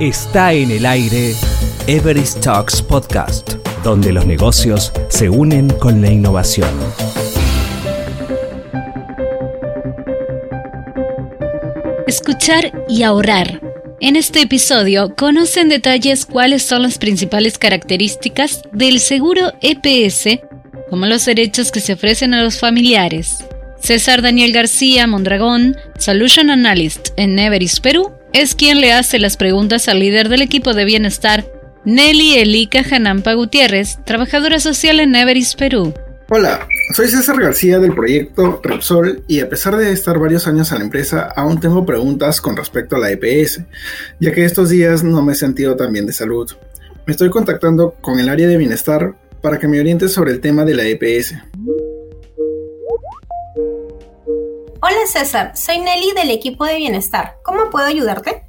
Está en el aire Everest Talks Podcast, donde los negocios se unen con la innovación. Escuchar y ahorrar. En este episodio conocen detalles cuáles son las principales características del seguro EPS, como los derechos que se ofrecen a los familiares. César Daniel García Mondragón, Solution Analyst en Everest Perú, es quien le hace las preguntas al líder del equipo de bienestar, Nelly Elika Janampa Gutiérrez, trabajadora social en Everest, Perú. Hola, soy César García del proyecto Repsol y a pesar de estar varios años en la empresa, aún tengo preguntas con respecto a la EPS, ya que estos días no me he sentido tan bien de salud. Me estoy contactando con el área de bienestar para que me oriente sobre el tema de la EPS. Hola César, soy Nelly del equipo de bienestar. ¿Cómo puedo ayudarte?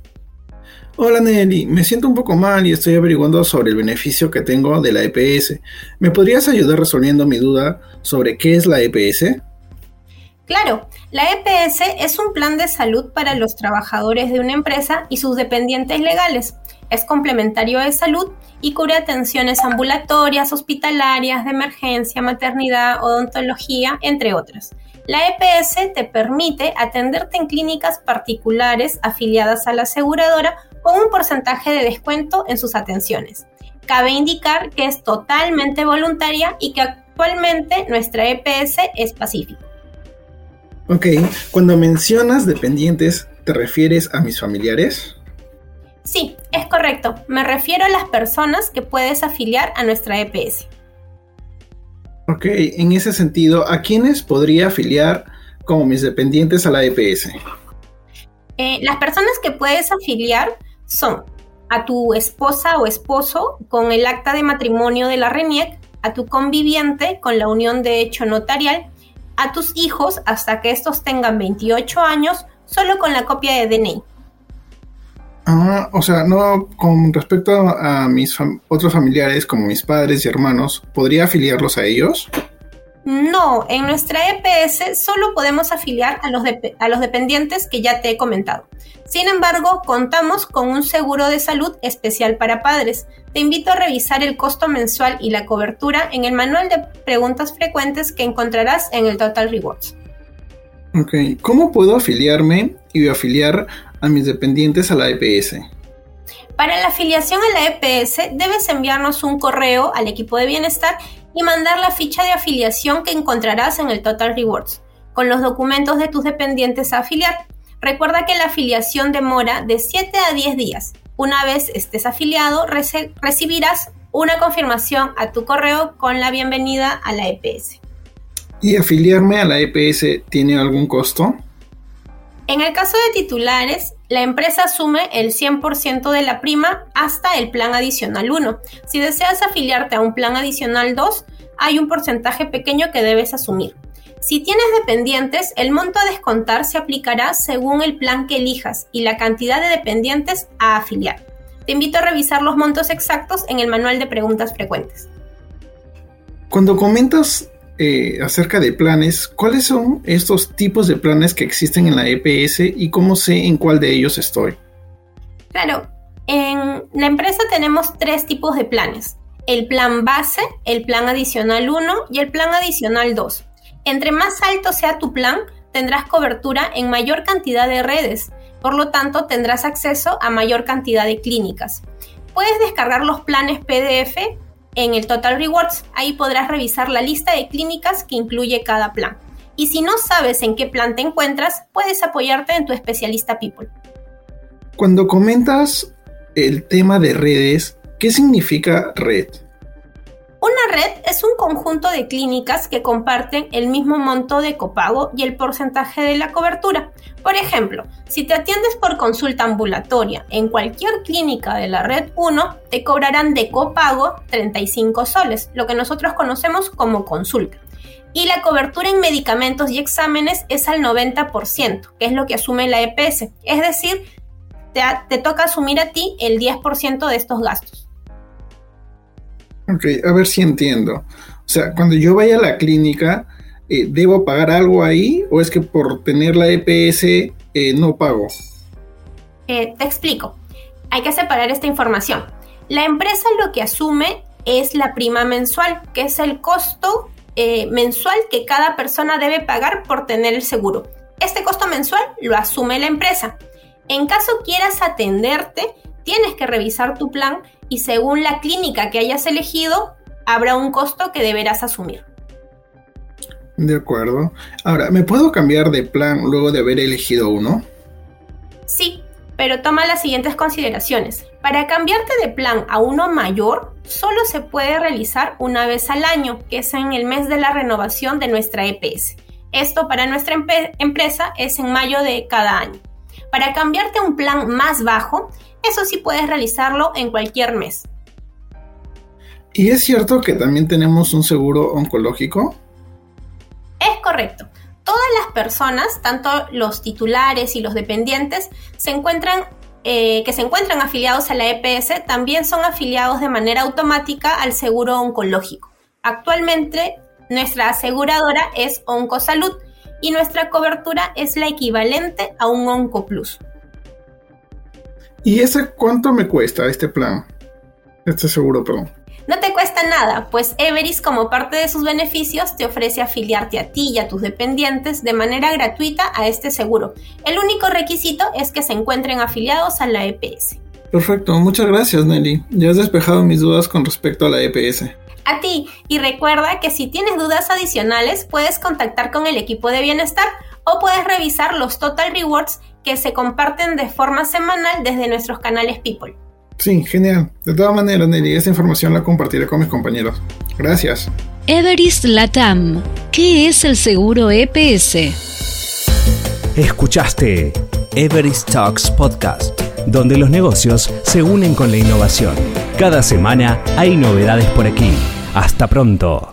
Hola Nelly, me siento un poco mal y estoy averiguando sobre el beneficio que tengo de la EPS. ¿Me podrías ayudar resolviendo mi duda sobre qué es la EPS? Claro, la EPS es un plan de salud para los trabajadores de una empresa y sus dependientes legales. Es complementario de salud y cubre atenciones ambulatorias, hospitalarias, de emergencia, maternidad, odontología, entre otras. La EPS te permite atenderte en clínicas particulares afiliadas a la aseguradora con un porcentaje de descuento en sus atenciones. Cabe indicar que es totalmente voluntaria y que actualmente nuestra EPS es pacífica. Ok, cuando mencionas dependientes, ¿te refieres a mis familiares? Sí, es correcto. Me refiero a las personas que puedes afiliar a nuestra EPS. Ok, en ese sentido, ¿a quiénes podría afiliar como mis dependientes a la EPS? Eh, las personas que puedes afiliar son a tu esposa o esposo con el acta de matrimonio de la RENIEC, a tu conviviente con la unión de hecho notarial, a tus hijos hasta que estos tengan 28 años solo con la copia de DNI. Ah, o sea, no, con respecto a mis otros familiares como mis padres y hermanos, ¿podría afiliarlos a ellos? No, en nuestra EPS solo podemos afiliar a los, a los dependientes que ya te he comentado. Sin embargo, contamos con un seguro de salud especial para padres. Te invito a revisar el costo mensual y la cobertura en el manual de preguntas frecuentes que encontrarás en el Total Rewards. Ok, ¿cómo puedo afiliarme y afiliar a mis dependientes a la EPS? Para la afiliación a la EPS debes enviarnos un correo al equipo de bienestar y mandar la ficha de afiliación que encontrarás en el Total Rewards, con los documentos de tus dependientes a afiliar. Recuerda que la afiliación demora de 7 a 10 días. Una vez estés afiliado, recibirás una confirmación a tu correo con la bienvenida a la EPS. ¿Y afiliarme a la EPS tiene algún costo? En el caso de titulares, la empresa asume el 100% de la prima hasta el plan adicional 1. Si deseas afiliarte a un plan adicional 2, hay un porcentaje pequeño que debes asumir. Si tienes dependientes, el monto a descontar se aplicará según el plan que elijas y la cantidad de dependientes a afiliar. Te invito a revisar los montos exactos en el manual de preguntas frecuentes. Cuando comentas eh, acerca de planes, ¿cuáles son estos tipos de planes que existen en la EPS y cómo sé en cuál de ellos estoy? Claro, en la empresa tenemos tres tipos de planes. El plan base, el plan adicional 1 y el plan adicional 2. Entre más alto sea tu plan, tendrás cobertura en mayor cantidad de redes, por lo tanto tendrás acceso a mayor cantidad de clínicas. Puedes descargar los planes PDF en el Total Rewards. Ahí podrás revisar la lista de clínicas que incluye cada plan. Y si no sabes en qué plan te encuentras, puedes apoyarte en tu especialista People. Cuando comentas el tema de redes, ¿qué significa red? Una red es un conjunto de clínicas que comparten el mismo monto de copago y el porcentaje de la cobertura. Por ejemplo, si te atiendes por consulta ambulatoria en cualquier clínica de la red 1, te cobrarán de copago 35 soles, lo que nosotros conocemos como consulta. Y la cobertura en medicamentos y exámenes es al 90%, que es lo que asume la EPS. Es decir, te, te toca asumir a ti el 10% de estos gastos. Ok, a ver si entiendo. O sea, cuando yo vaya a la clínica, eh, ¿debo pagar algo ahí o es que por tener la EPS eh, no pago? Eh, te explico. hay que separar esta información. La empresa lo que asume es la prima mensual, que es el costo mensual que cada persona debe pagar por tener el seguro. Este costo mensual lo asume la empresa. En caso quieras atenderte, tienes que revisar tu plan y según la clínica que hayas elegido, habrá un costo que deberás asumir. De acuerdo. Ahora, ¿me puedo cambiar de plan luego de haber elegido uno? Sí, pero toma las siguientes consideraciones. Para cambiarte de plan a uno mayor, solo se puede realizar una vez al año, que es en el mes de la renovación de nuestra EPS. Esto para nuestra empresa es en mayo de cada año. Para cambiarte a un plan más bajo, eso sí puedes realizarlo en cualquier mes. ¿Y es cierto que también tenemos un seguro oncológico? Es correcto. Todas las personas, tanto los titulares y los dependientes, se encuentran, eh, que se encuentran afiliados a la EPS también son afiliados de manera automática al seguro oncológico. Actualmente, nuestra aseguradora es Oncosalud y nuestra cobertura es la equivalente a un OncoPlus. ¿Y ese cuánto me cuesta este plan? Este seguro, perdón. No te cuesta nada, pues Everis como parte de sus beneficios te ofrece afiliarte a ti y a tus dependientes de manera gratuita a este seguro. El único requisito es que se encuentren afiliados a la EPS. Perfecto, muchas gracias Nelly. Ya has despejado mis dudas con respecto a la EPS. A ti, y recuerda que si tienes dudas adicionales puedes contactar con el equipo de bienestar o puedes revisar los Total Rewards que se comparten de forma semanal desde nuestros canales People. Sí, genial. De todas maneras, Nelly, esta información la compartiré con mis compañeros. Gracias. Everest Latam. ¿Qué es el seguro EPS? Escuchaste Everest Talks Podcast, donde los negocios se unen con la innovación. Cada semana hay novedades por aquí. Hasta pronto.